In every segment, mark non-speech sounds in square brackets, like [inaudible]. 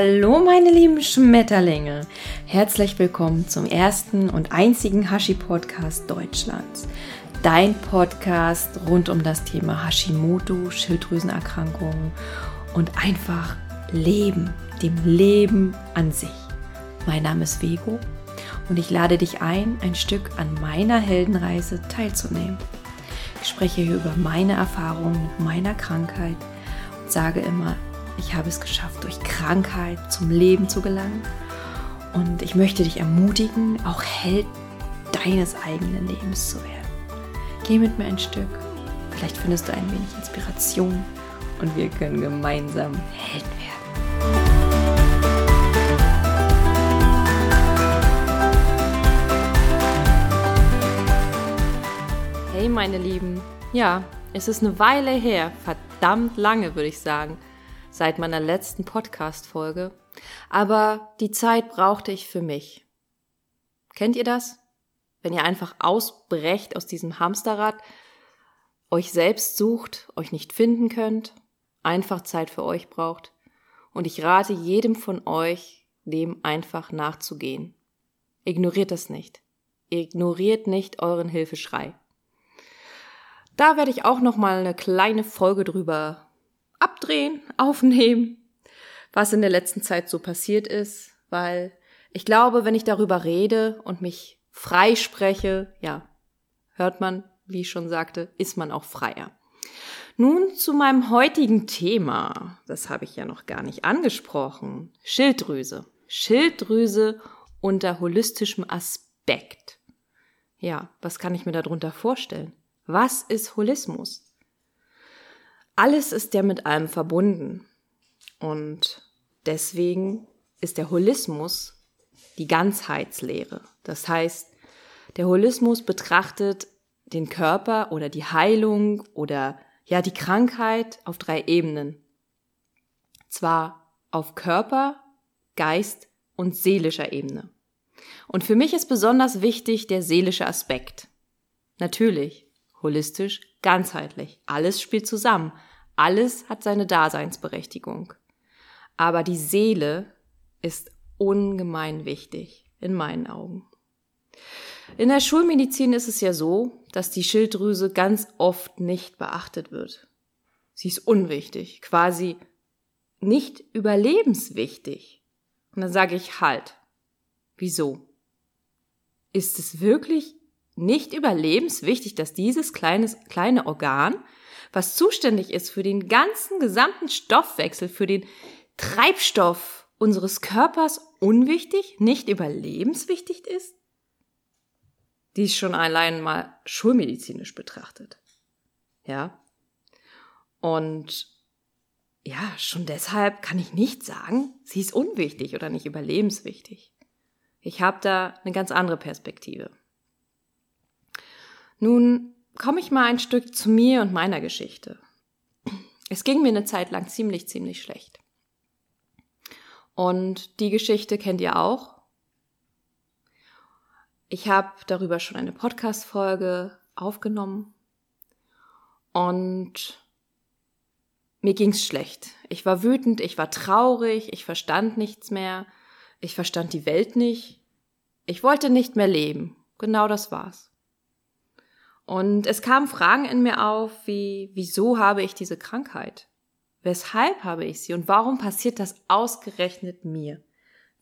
Hallo meine lieben Schmetterlinge. Herzlich willkommen zum ersten und einzigen Hashi-Podcast Deutschlands. Dein Podcast rund um das Thema Hashimoto, Schilddrüsenerkrankungen und einfach Leben, dem Leben an sich. Mein Name ist Vego und ich lade dich ein, ein Stück an meiner Heldenreise teilzunehmen. Ich spreche hier über meine Erfahrungen mit meiner Krankheit und sage immer, ich habe es geschafft, durch Krankheit zum Leben zu gelangen. Und ich möchte dich ermutigen, auch Held deines eigenen Lebens zu werden. Geh mit mir ein Stück. Vielleicht findest du ein wenig Inspiration und wir können gemeinsam Helden werden. Hey meine Lieben, ja, es ist eine Weile her, verdammt lange würde ich sagen, seit meiner letzten Podcast-Folge. Aber die Zeit brauchte ich für mich. Kennt ihr das? Wenn ihr einfach ausbrecht aus diesem Hamsterrad, euch selbst sucht, euch nicht finden könnt, einfach Zeit für euch braucht. Und ich rate jedem von euch, dem einfach nachzugehen. Ignoriert das nicht. Ignoriert nicht euren Hilfeschrei. Da werde ich auch noch mal eine kleine Folge drüber abdrehen, aufnehmen, was in der letzten Zeit so passiert ist, weil ich glaube, wenn ich darüber rede und mich freispreche, ja, hört man, wie ich schon sagte, ist man auch freier. Nun zu meinem heutigen Thema. Das habe ich ja noch gar nicht angesprochen. Schilddrüse. Schilddrüse unter holistischem Aspekt. Ja, was kann ich mir darunter vorstellen? Was ist Holismus? Alles ist ja mit allem verbunden. Und deswegen ist der Holismus die Ganzheitslehre. Das heißt, der Holismus betrachtet den Körper oder die Heilung oder ja die Krankheit auf drei Ebenen. Zwar auf Körper, Geist und seelischer Ebene. Und für mich ist besonders wichtig der seelische Aspekt. Natürlich, holistisch, ganzheitlich. Alles spielt zusammen. Alles hat seine Daseinsberechtigung. Aber die Seele ist ungemein wichtig, in meinen Augen. In der Schulmedizin ist es ja so, dass die Schilddrüse ganz oft nicht beachtet wird. Sie ist unwichtig, quasi nicht überlebenswichtig. Und dann sage ich halt. Wieso? Ist es wirklich nicht überlebenswichtig, dass dieses kleines, kleine Organ was zuständig ist für den ganzen gesamten Stoffwechsel, für den Treibstoff unseres Körpers unwichtig, nicht überlebenswichtig ist? Dies schon allein mal schulmedizinisch betrachtet. Ja. Und ja, schon deshalb kann ich nicht sagen, sie ist unwichtig oder nicht überlebenswichtig. Ich habe da eine ganz andere Perspektive. Nun komme ich mal ein Stück zu mir und meiner Geschichte. Es ging mir eine Zeit lang ziemlich, ziemlich schlecht. Und die Geschichte kennt ihr auch. Ich habe darüber schon eine Podcast-Folge aufgenommen. Und mir ging's schlecht. Ich war wütend, ich war traurig, ich verstand nichts mehr, ich verstand die Welt nicht. Ich wollte nicht mehr leben. Genau das war's. Und es kamen Fragen in mir auf, wie, wieso habe ich diese Krankheit? Weshalb habe ich sie? Und warum passiert das ausgerechnet mir?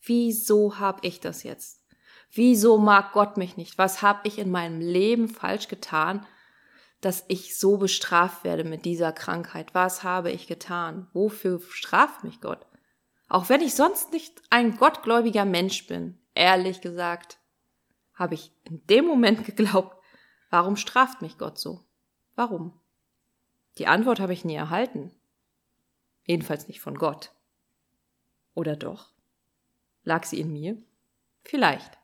Wieso habe ich das jetzt? Wieso mag Gott mich nicht? Was habe ich in meinem Leben falsch getan, dass ich so bestraft werde mit dieser Krankheit? Was habe ich getan? Wofür straft mich Gott? Auch wenn ich sonst nicht ein gottgläubiger Mensch bin, ehrlich gesagt, habe ich in dem Moment [laughs] geglaubt, Warum straft mich Gott so? Warum? Die Antwort habe ich nie erhalten. Jedenfalls nicht von Gott. Oder doch? Lag sie in mir? Vielleicht.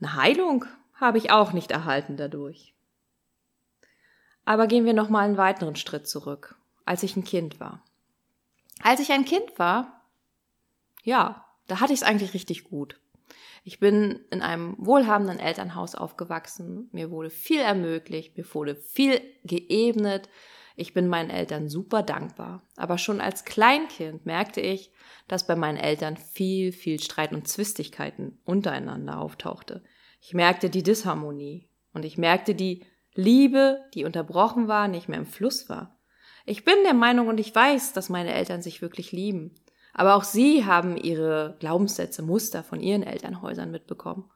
Eine Heilung habe ich auch nicht erhalten dadurch. Aber gehen wir noch mal einen weiteren Schritt zurück, als ich ein Kind war. Als ich ein Kind war, ja, da hatte ich es eigentlich richtig gut. Ich bin in einem wohlhabenden Elternhaus aufgewachsen. Mir wurde viel ermöglicht, mir wurde viel geebnet. Ich bin meinen Eltern super dankbar. Aber schon als Kleinkind merkte ich, dass bei meinen Eltern viel, viel Streit und Zwistigkeiten untereinander auftauchte. Ich merkte die Disharmonie und ich merkte die Liebe, die unterbrochen war, nicht mehr im Fluss war. Ich bin der Meinung und ich weiß, dass meine Eltern sich wirklich lieben. Aber auch sie haben ihre Glaubenssätze, Muster von ihren Elternhäusern mitbekommen.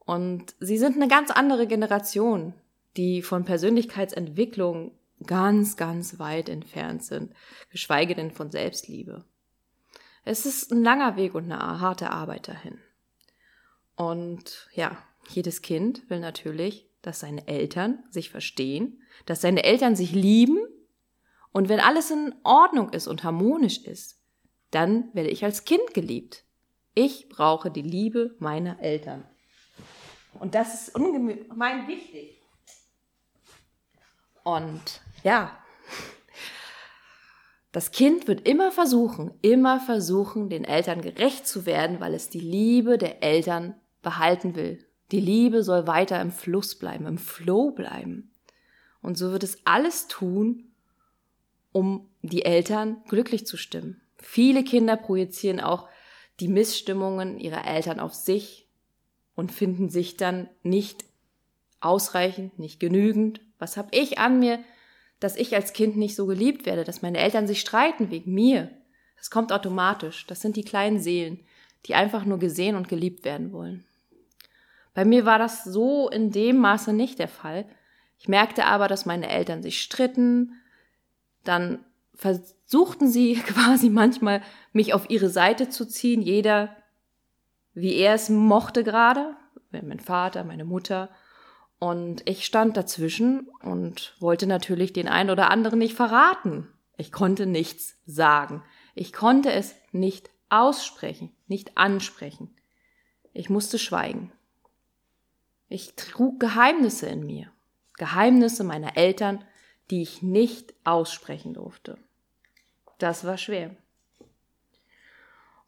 Und sie sind eine ganz andere Generation, die von Persönlichkeitsentwicklung ganz, ganz weit entfernt sind, geschweige denn von Selbstliebe. Es ist ein langer Weg und eine harte Arbeit dahin. Und ja, jedes Kind will natürlich, dass seine Eltern sich verstehen, dass seine Eltern sich lieben und wenn alles in Ordnung ist und harmonisch ist, dann werde ich als Kind geliebt. Ich brauche die Liebe meiner Eltern. Und das ist ungemein wichtig. Und ja, das Kind wird immer versuchen, immer versuchen, den Eltern gerecht zu werden, weil es die Liebe der Eltern behalten will. Die Liebe soll weiter im Fluss bleiben, im Flow bleiben. Und so wird es alles tun, um die Eltern glücklich zu stimmen. Viele Kinder projizieren auch die Missstimmungen ihrer Eltern auf sich und finden sich dann nicht ausreichend, nicht genügend. Was habe ich an mir, dass ich als Kind nicht so geliebt werde, dass meine Eltern sich streiten wegen mir? Das kommt automatisch. Das sind die kleinen Seelen, die einfach nur gesehen und geliebt werden wollen. Bei mir war das so in dem Maße nicht der Fall. Ich merkte aber, dass meine Eltern sich stritten, dann versuchten sie [laughs] quasi manchmal, mich auf ihre Seite zu ziehen, jeder wie er es mochte gerade, mein Vater, meine Mutter. Und ich stand dazwischen und wollte natürlich den einen oder anderen nicht verraten. Ich konnte nichts sagen. Ich konnte es nicht aussprechen, nicht ansprechen. Ich musste schweigen. Ich trug Geheimnisse in mir, Geheimnisse meiner Eltern, die ich nicht aussprechen durfte. Das war schwer.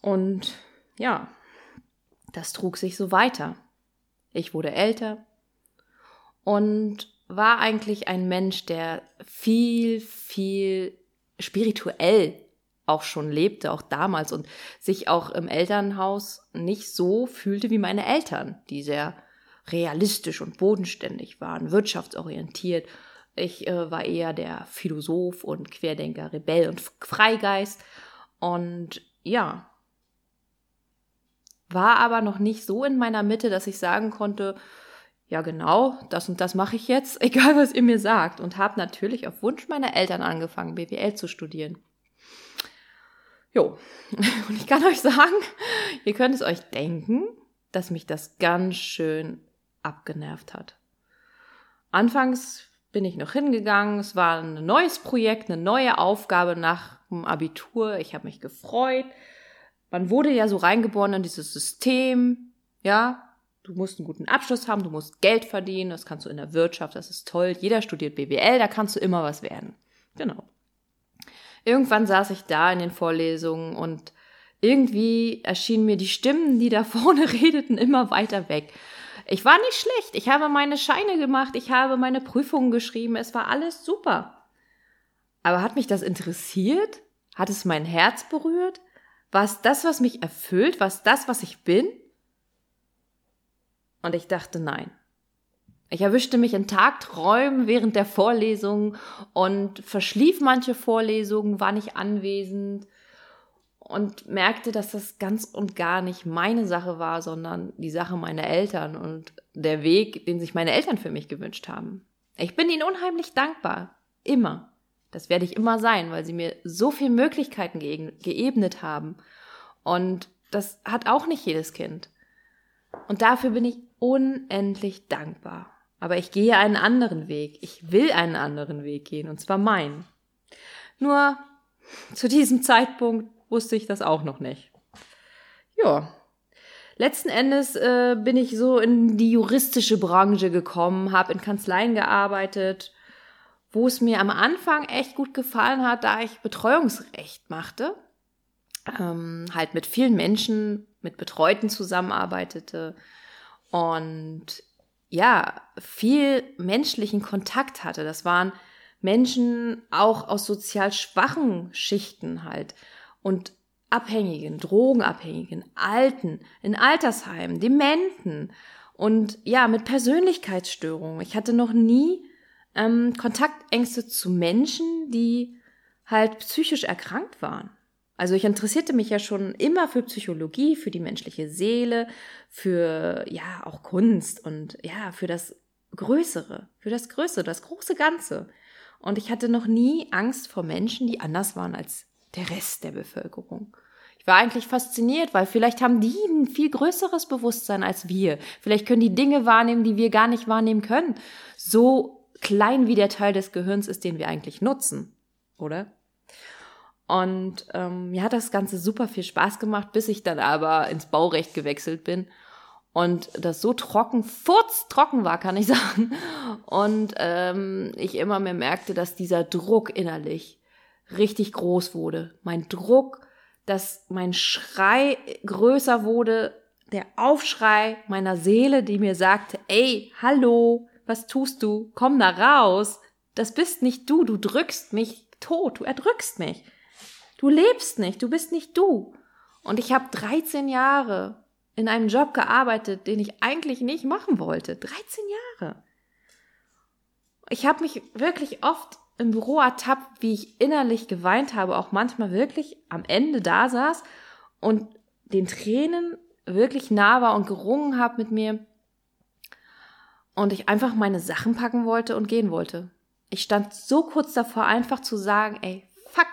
Und ja, das trug sich so weiter. Ich wurde älter und war eigentlich ein Mensch, der viel, viel spirituell auch schon lebte, auch damals und sich auch im Elternhaus nicht so fühlte wie meine Eltern, die sehr realistisch und bodenständig waren, wirtschaftsorientiert ich äh, war eher der Philosoph und Querdenker, Rebell und Freigeist. Und ja, war aber noch nicht so in meiner Mitte, dass ich sagen konnte, ja genau, das und das mache ich jetzt, [laughs] egal was ihr mir sagt. Und habe natürlich auf Wunsch meiner Eltern angefangen, BWL zu studieren. Jo, [laughs] und ich kann euch sagen, ihr könnt es euch denken, dass mich das ganz schön abgenervt hat. Anfangs bin ich noch hingegangen. Es war ein neues Projekt, eine neue Aufgabe nach dem Abitur. Ich habe mich gefreut. Man wurde ja so reingeboren in dieses System. Ja, du musst einen guten Abschluss haben, du musst Geld verdienen. Das kannst du in der Wirtschaft, das ist toll. Jeder studiert BWL, da kannst du immer was werden. Genau. Irgendwann saß ich da in den Vorlesungen und irgendwie erschienen mir die Stimmen, die da [laughs] vorne redeten, immer weiter weg. Ich war nicht schlecht. Ich habe meine Scheine gemacht. Ich habe meine Prüfungen geschrieben. Es war alles super. Aber hat mich das interessiert? Hat es mein Herz berührt? War es das, was mich erfüllt? War es das, was ich bin? Und ich dachte, nein. Ich erwischte mich in Tagträumen während der Vorlesungen und verschlief manche Vorlesungen, war nicht anwesend und merkte, dass das ganz und gar nicht meine Sache war, sondern die Sache meiner Eltern und der Weg, den sich meine Eltern für mich gewünscht haben. Ich bin ihnen unheimlich dankbar. Immer. Das werde ich immer sein, weil sie mir so viele Möglichkeiten ge geebnet haben. Und das hat auch nicht jedes Kind. Und dafür bin ich unendlich dankbar. Aber ich gehe einen anderen Weg. Ich will einen anderen Weg gehen, und zwar meinen. Nur zu diesem Zeitpunkt wusste ich das auch noch nicht. Ja. Letzten Endes äh, bin ich so in die juristische Branche gekommen, habe in Kanzleien gearbeitet, wo es mir am Anfang echt gut gefallen hat, da ich Betreuungsrecht machte, ähm, halt mit vielen Menschen, mit Betreuten zusammenarbeitete und ja, viel menschlichen Kontakt hatte. Das waren Menschen auch aus sozial schwachen Schichten halt und Abhängigen, Drogenabhängigen, Alten, in Altersheimen, Dementen und ja, mit Persönlichkeitsstörungen. Ich hatte noch nie ähm, Kontaktängste zu Menschen, die halt psychisch erkrankt waren. Also ich interessierte mich ja schon immer für Psychologie, für die menschliche Seele, für ja auch Kunst und ja für das Größere, für das Größere, das große Ganze. Und ich hatte noch nie Angst vor Menschen, die anders waren als der Rest der Bevölkerung. Ich war eigentlich fasziniert, weil vielleicht haben die ein viel größeres Bewusstsein als wir. Vielleicht können die Dinge wahrnehmen, die wir gar nicht wahrnehmen können. So klein wie der Teil des Gehirns ist, den wir eigentlich nutzen, oder? Und ähm, mir hat das Ganze super viel Spaß gemacht, bis ich dann aber ins Baurecht gewechselt bin und das so trocken, furztrocken war, kann ich [laughs] sagen. Und ähm, ich immer mehr merkte, dass dieser Druck innerlich richtig groß wurde. Mein Druck, dass mein Schrei größer wurde, der Aufschrei meiner Seele, die mir sagte, ey, hallo, was tust du? Komm da raus. Das bist nicht du, du drückst mich tot, du erdrückst mich. Du lebst nicht, du bist nicht du. Und ich habe 13 Jahre in einem Job gearbeitet, den ich eigentlich nicht machen wollte. 13 Jahre. Ich habe mich wirklich oft im Büro ertappt, wie ich innerlich geweint habe, auch manchmal wirklich am Ende da saß und den Tränen wirklich nah war und gerungen habe mit mir und ich einfach meine Sachen packen wollte und gehen wollte. Ich stand so kurz davor, einfach zu sagen, ey, fuck,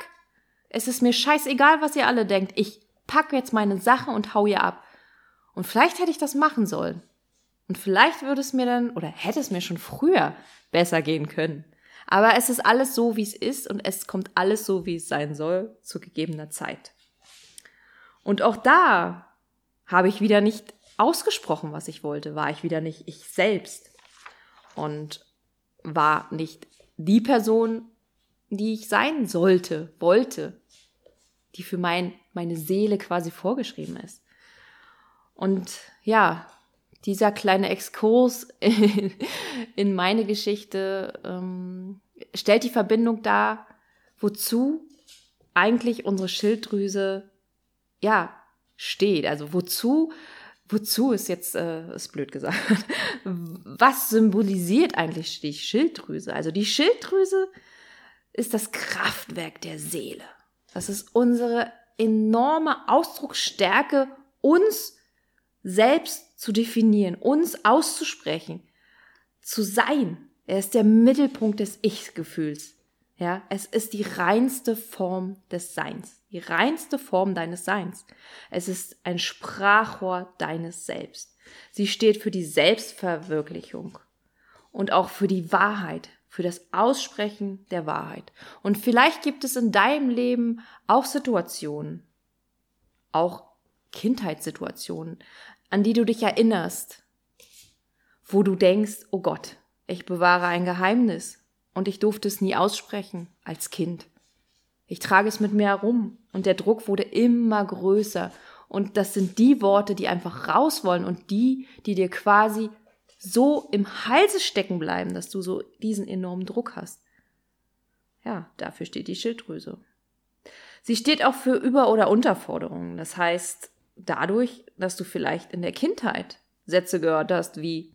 es ist mir scheißegal, was ihr alle denkt. Ich packe jetzt meine Sachen und hau ihr ab. Und vielleicht hätte ich das machen sollen. Und vielleicht würde es mir dann, oder hätte es mir schon früher besser gehen können. Aber es ist alles so, wie es ist und es kommt alles so, wie es sein soll, zu gegebener Zeit. Und auch da habe ich wieder nicht ausgesprochen, was ich wollte, war ich wieder nicht ich selbst und war nicht die Person, die ich sein sollte, wollte die für mein, meine Seele quasi vorgeschrieben ist. Und ja, dieser kleine Exkurs in, in meine Geschichte ähm, stellt die Verbindung dar, wozu eigentlich unsere Schilddrüse ja steht. Also wozu, wozu ist jetzt äh, ist blöd gesagt. [laughs] Was symbolisiert eigentlich die Schilddrüse? Also die Schilddrüse ist das Kraftwerk der Seele. Das ist unsere enorme Ausdrucksstärke, uns selbst zu definieren, uns auszusprechen, zu sein. Er ist der Mittelpunkt des Ich-Gefühls. Ja, es ist die reinste Form des Seins, die reinste Form deines Seins. Es ist ein Sprachrohr deines Selbst. Sie steht für die Selbstverwirklichung und auch für die Wahrheit, für das Aussprechen der Wahrheit. Und vielleicht gibt es in deinem Leben auch Situationen, auch Kindheitssituationen, an die du dich erinnerst, wo du denkst, oh Gott, ich bewahre ein Geheimnis und ich durfte es nie aussprechen als Kind. Ich trage es mit mir herum und der Druck wurde immer größer und das sind die Worte, die einfach raus wollen und die, die dir quasi so im Halse stecken bleiben, dass du so diesen enormen Druck hast. Ja, dafür steht die Schilddrüse. Sie steht auch für Über- oder Unterforderungen. Das heißt, dadurch, dass du vielleicht in der Kindheit Sätze gehört hast wie,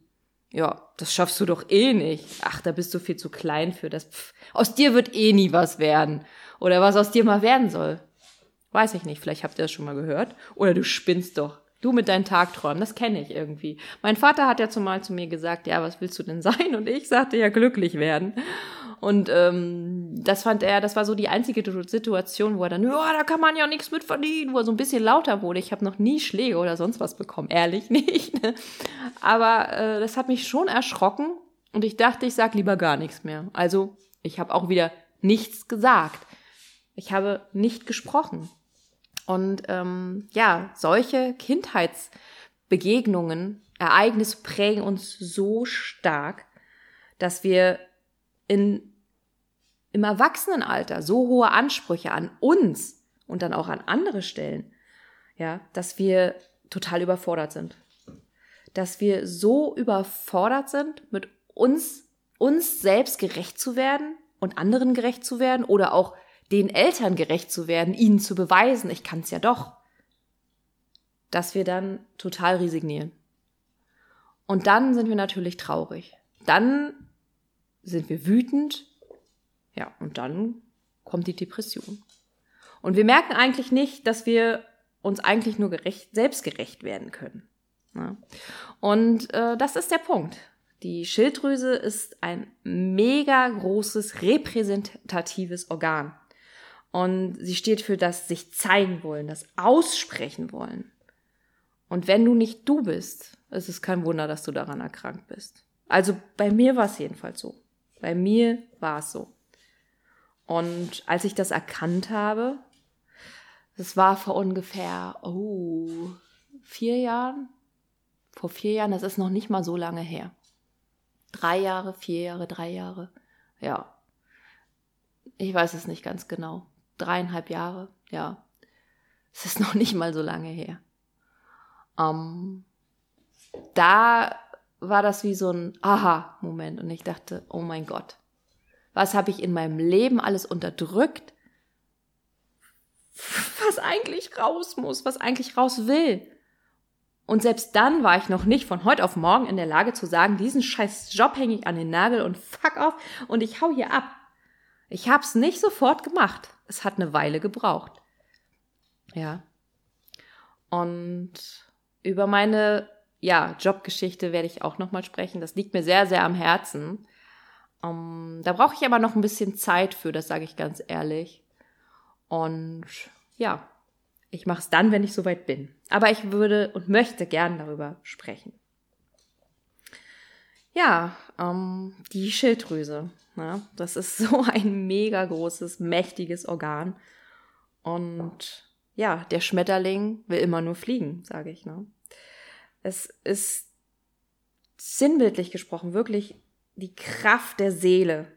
ja, das schaffst du doch eh nicht. Ach, da bist du viel zu klein für das. Pff, aus dir wird eh nie was werden. Oder was aus dir mal werden soll. Weiß ich nicht, vielleicht habt ihr das schon mal gehört. Oder du spinnst doch. Du mit deinen Tagträumen, das kenne ich irgendwie. Mein Vater hat ja zumal zu mir gesagt, ja, was willst du denn sein? Und ich sagte ja glücklich werden. Und ähm, das fand er, das war so die einzige Situation, wo er dann, ja, da kann man ja nichts mit verdienen, wo er so ein bisschen lauter wurde. Ich habe noch nie Schläge oder sonst was bekommen, ehrlich [laughs] nicht. Ne? Aber äh, das hat mich schon erschrocken und ich dachte, ich sag lieber gar nichts mehr. Also ich habe auch wieder nichts gesagt. Ich habe nicht gesprochen. Und ähm, ja, solche Kindheitsbegegnungen, Ereignisse prägen uns so stark, dass wir in, im Erwachsenenalter so hohe Ansprüche an uns und dann auch an andere stellen, ja, dass wir total überfordert sind. Dass wir so überfordert sind, mit uns, uns selbst gerecht zu werden, und anderen gerecht zu werden oder auch den Eltern gerecht zu werden, ihnen zu beweisen, ich kann es ja doch, dass wir dann total resignieren. Und dann sind wir natürlich traurig. Dann sind wir wütend. Ja, und dann kommt die Depression. Und wir merken eigentlich nicht, dass wir uns eigentlich nur gerecht, selbstgerecht werden können. Ja. Und äh, das ist der Punkt. Die Schilddrüse ist ein mega großes repräsentatives Organ. Und sie steht für das sich zeigen wollen, das aussprechen wollen. Und wenn du nicht du bist, ist es kein Wunder, dass du daran erkrankt bist. Also bei mir war es jedenfalls so. Bei mir war es so. Und als ich das erkannt habe, das war vor ungefähr, oh, vier Jahren? Vor vier Jahren, das ist noch nicht mal so lange her. Drei Jahre, vier Jahre, drei Jahre. Ja. Ich weiß es nicht ganz genau. Dreieinhalb Jahre, ja. Es ist [laughs] noch nicht mal so lange her. Ähm, da war das wie so ein Aha-Moment und ich dachte, oh mein Gott, was habe ich in meinem Leben alles unterdrückt, was eigentlich raus muss, was eigentlich raus will. Und selbst dann war ich noch nicht von heute auf morgen in der Lage zu sagen, diesen scheiß Job hänge ich an den Nagel und fuck auf und ich hau hier ab. Ich hab's nicht sofort gemacht. Es hat eine Weile gebraucht. Ja. Und über meine ja, Jobgeschichte werde ich auch nochmal sprechen. Das liegt mir sehr, sehr am Herzen. Um, ähm, da brauche ich aber noch ein bisschen Zeit für, das sage ich ganz ehrlich. Und ja, ich mache es dann, wenn ich soweit bin. Aber ich würde und möchte gern darüber sprechen. Ja, ähm, die Schilddrüse. Ne? Das ist [laughs] so ein mega großes, mächtiges Organ. Und ja, der Schmetterling will immer nur fliegen, sage ich. Ne? Es ist sinnbildlich gesprochen wirklich die Kraft der Seele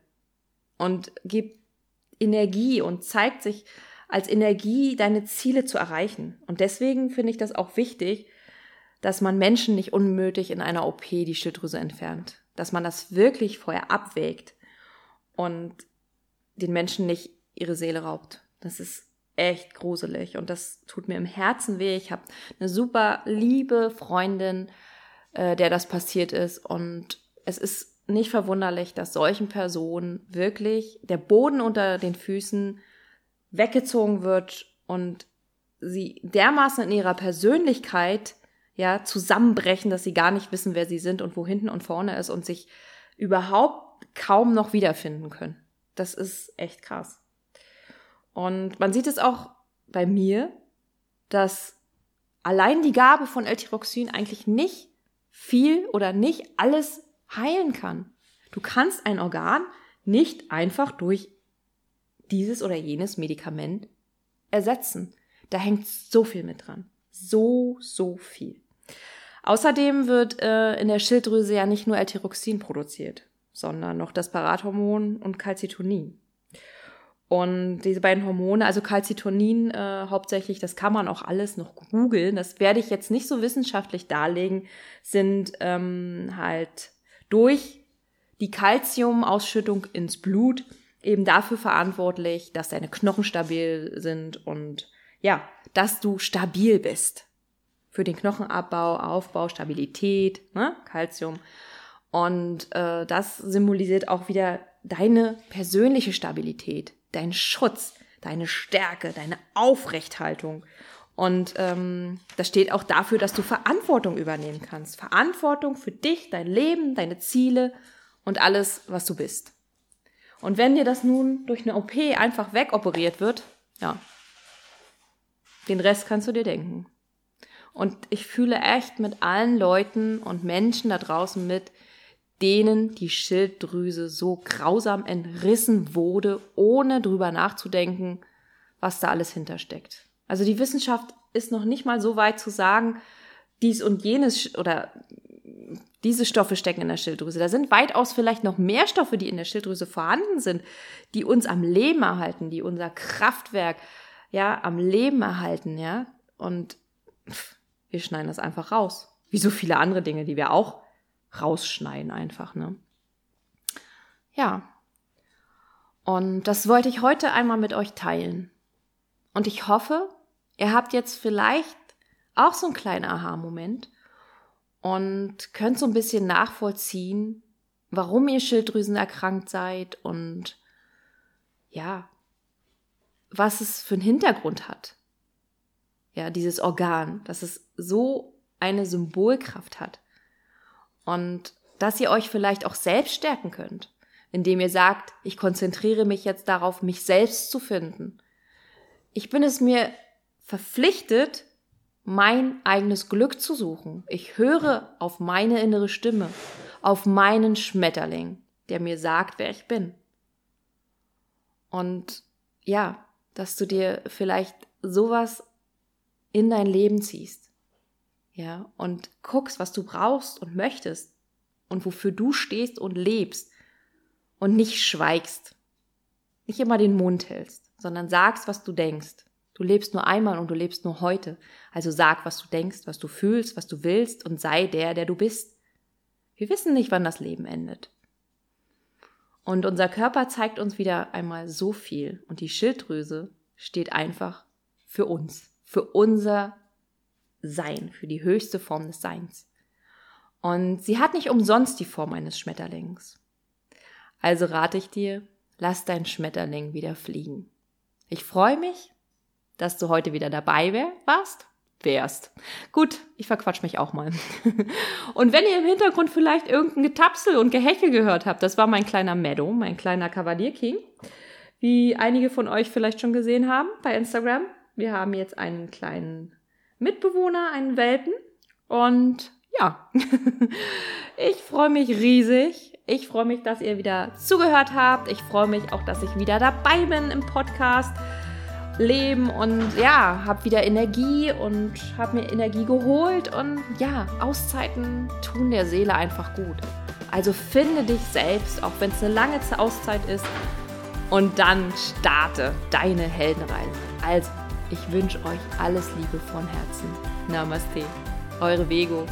und gibt Energie und zeigt sich als Energie, deine Ziele zu erreichen. Und deswegen finde ich das auch wichtig, dass man Menschen nicht unnötig in einer OP die Schilddrüse entfernt. Dass man das wirklich vorher abwägt und den Menschen nicht ihre Seele raubt. Das ist echt gruselig und das tut mir im Herzen weh. Ich habe eine super liebe Freundin, äh, der das passiert ist und es ist nicht verwunderlich, dass solchen Personen wirklich der Boden unter den Füßen weggezogen wird und sie dermaßen in ihrer Persönlichkeit ja zusammenbrechen, dass sie gar nicht wissen, wer sie sind und wo hinten und vorne ist und sich überhaupt kaum noch wiederfinden können. Das ist echt krass. Und man sieht es auch bei mir, dass allein die Gabe von L-Tyroxin eigentlich nicht viel oder nicht alles heilen kann. Du kannst ein Organ nicht einfach durch dieses oder jenes Medikament ersetzen. Da hängt so viel mit dran. So, so viel. Außerdem wird äh, in der Schilddrüse ja nicht nur L-Tyroxin produziert, sondern noch das Parathormon und Calcitonin. Und diese beiden Hormone, also Calcitonin äh, hauptsächlich, das kann man auch alles noch googeln. Das werde ich jetzt nicht so wissenschaftlich darlegen, sind ähm, halt durch die Calciumausschüttung ins Blut eben dafür verantwortlich, dass deine Knochen stabil sind und ja, dass du stabil bist. Für den Knochenabbau, Aufbau, Stabilität, ne? Calcium. Und äh, das symbolisiert auch wieder deine persönliche Stabilität, dein Schutz, deine Stärke, deine Aufrechthaltung. Und ähm, das steht auch dafür, dass du Verantwortung übernehmen kannst. Verantwortung für dich, dein Leben, deine Ziele und alles, was du bist. Und wenn dir das nun durch eine OP einfach wegoperiert wird, ja, den Rest kannst du dir denken. Und ich fühle echt mit allen Leuten und Menschen da draußen mit, denen die Schilddrüse so grausam entrissen wurde, ohne drüber nachzudenken, was da alles hintersteckt. Also die Wissenschaft ist noch nicht mal so weit zu sagen, dies und jenes oder diese Stoffe stecken in der Schilddrüse. Da sind weitaus vielleicht noch mehr Stoffe, die in der Schilddrüse vorhanden sind, die uns am Leben erhalten, die unser Kraftwerk ja am Leben erhalten, ja. Und wir schneiden das einfach raus. Wie so viele andere Dinge, die wir auch rausschneiden einfach, ne? Ja. Und das wollte ich heute einmal mit euch teilen. Und ich hoffe, ihr habt jetzt vielleicht auch so einen kleinen Aha-Moment und könnt so ein bisschen nachvollziehen, warum ihr Schilddrüsen erkrankt seid und ja, was es für einen Hintergrund hat. Ja, dieses Organ, dass es so eine Symbolkraft hat. Und dass ihr euch vielleicht auch selbst stärken könnt, indem ihr sagt, ich konzentriere mich jetzt darauf, mich selbst zu finden. Ich bin es mir verpflichtet, mein eigenes Glück zu suchen. Ich höre auf meine innere Stimme, auf meinen Schmetterling, der mir sagt, wer ich bin. Und ja, dass du dir vielleicht sowas in dein Leben ziehst. Ja, und guckst, was du brauchst und möchtest und wofür du stehst und lebst und nicht schweigst. Nicht immer den Mund hältst, sondern sagst, was du denkst. Du lebst nur einmal und du lebst nur heute. Also sag, was du denkst, was du fühlst, was du willst und sei der, der du bist. Wir wissen nicht, wann das Leben endet. Und unser Körper zeigt uns wieder einmal so viel und die Schilddrüse steht einfach für uns, für unser Sein, für die höchste Form des Seins. Und sie hat nicht umsonst die Form eines Schmetterlings. Also rate ich dir, lass dein Schmetterling wieder fliegen. Ich freue mich, dass du heute wieder dabei warst, wärst. Gut, ich verquatsch mich auch mal. [laughs] und wenn ihr im Hintergrund vielleicht irgendein Getapsel und Gehechel gehört habt, das war mein kleiner Meadow, mein kleiner Kavalier King, wie einige von euch vielleicht schon gesehen haben bei Instagram. Wir haben jetzt einen kleinen Mitbewohner, einen Welpen und ja, [laughs] ich freue mich riesig. Ich freue mich, dass ihr wieder zugehört habt. Ich freue mich auch, dass ich wieder dabei bin im Podcast Leben und ja, habe wieder Energie und habe mir Energie geholt und ja, Auszeiten tun der Seele einfach gut. Also finde dich selbst, auch wenn es eine lange Auszeit ist und dann starte deine Heldenreise. Also, ich wünsche euch alles Liebe von Herzen. Namaste, eure Vego.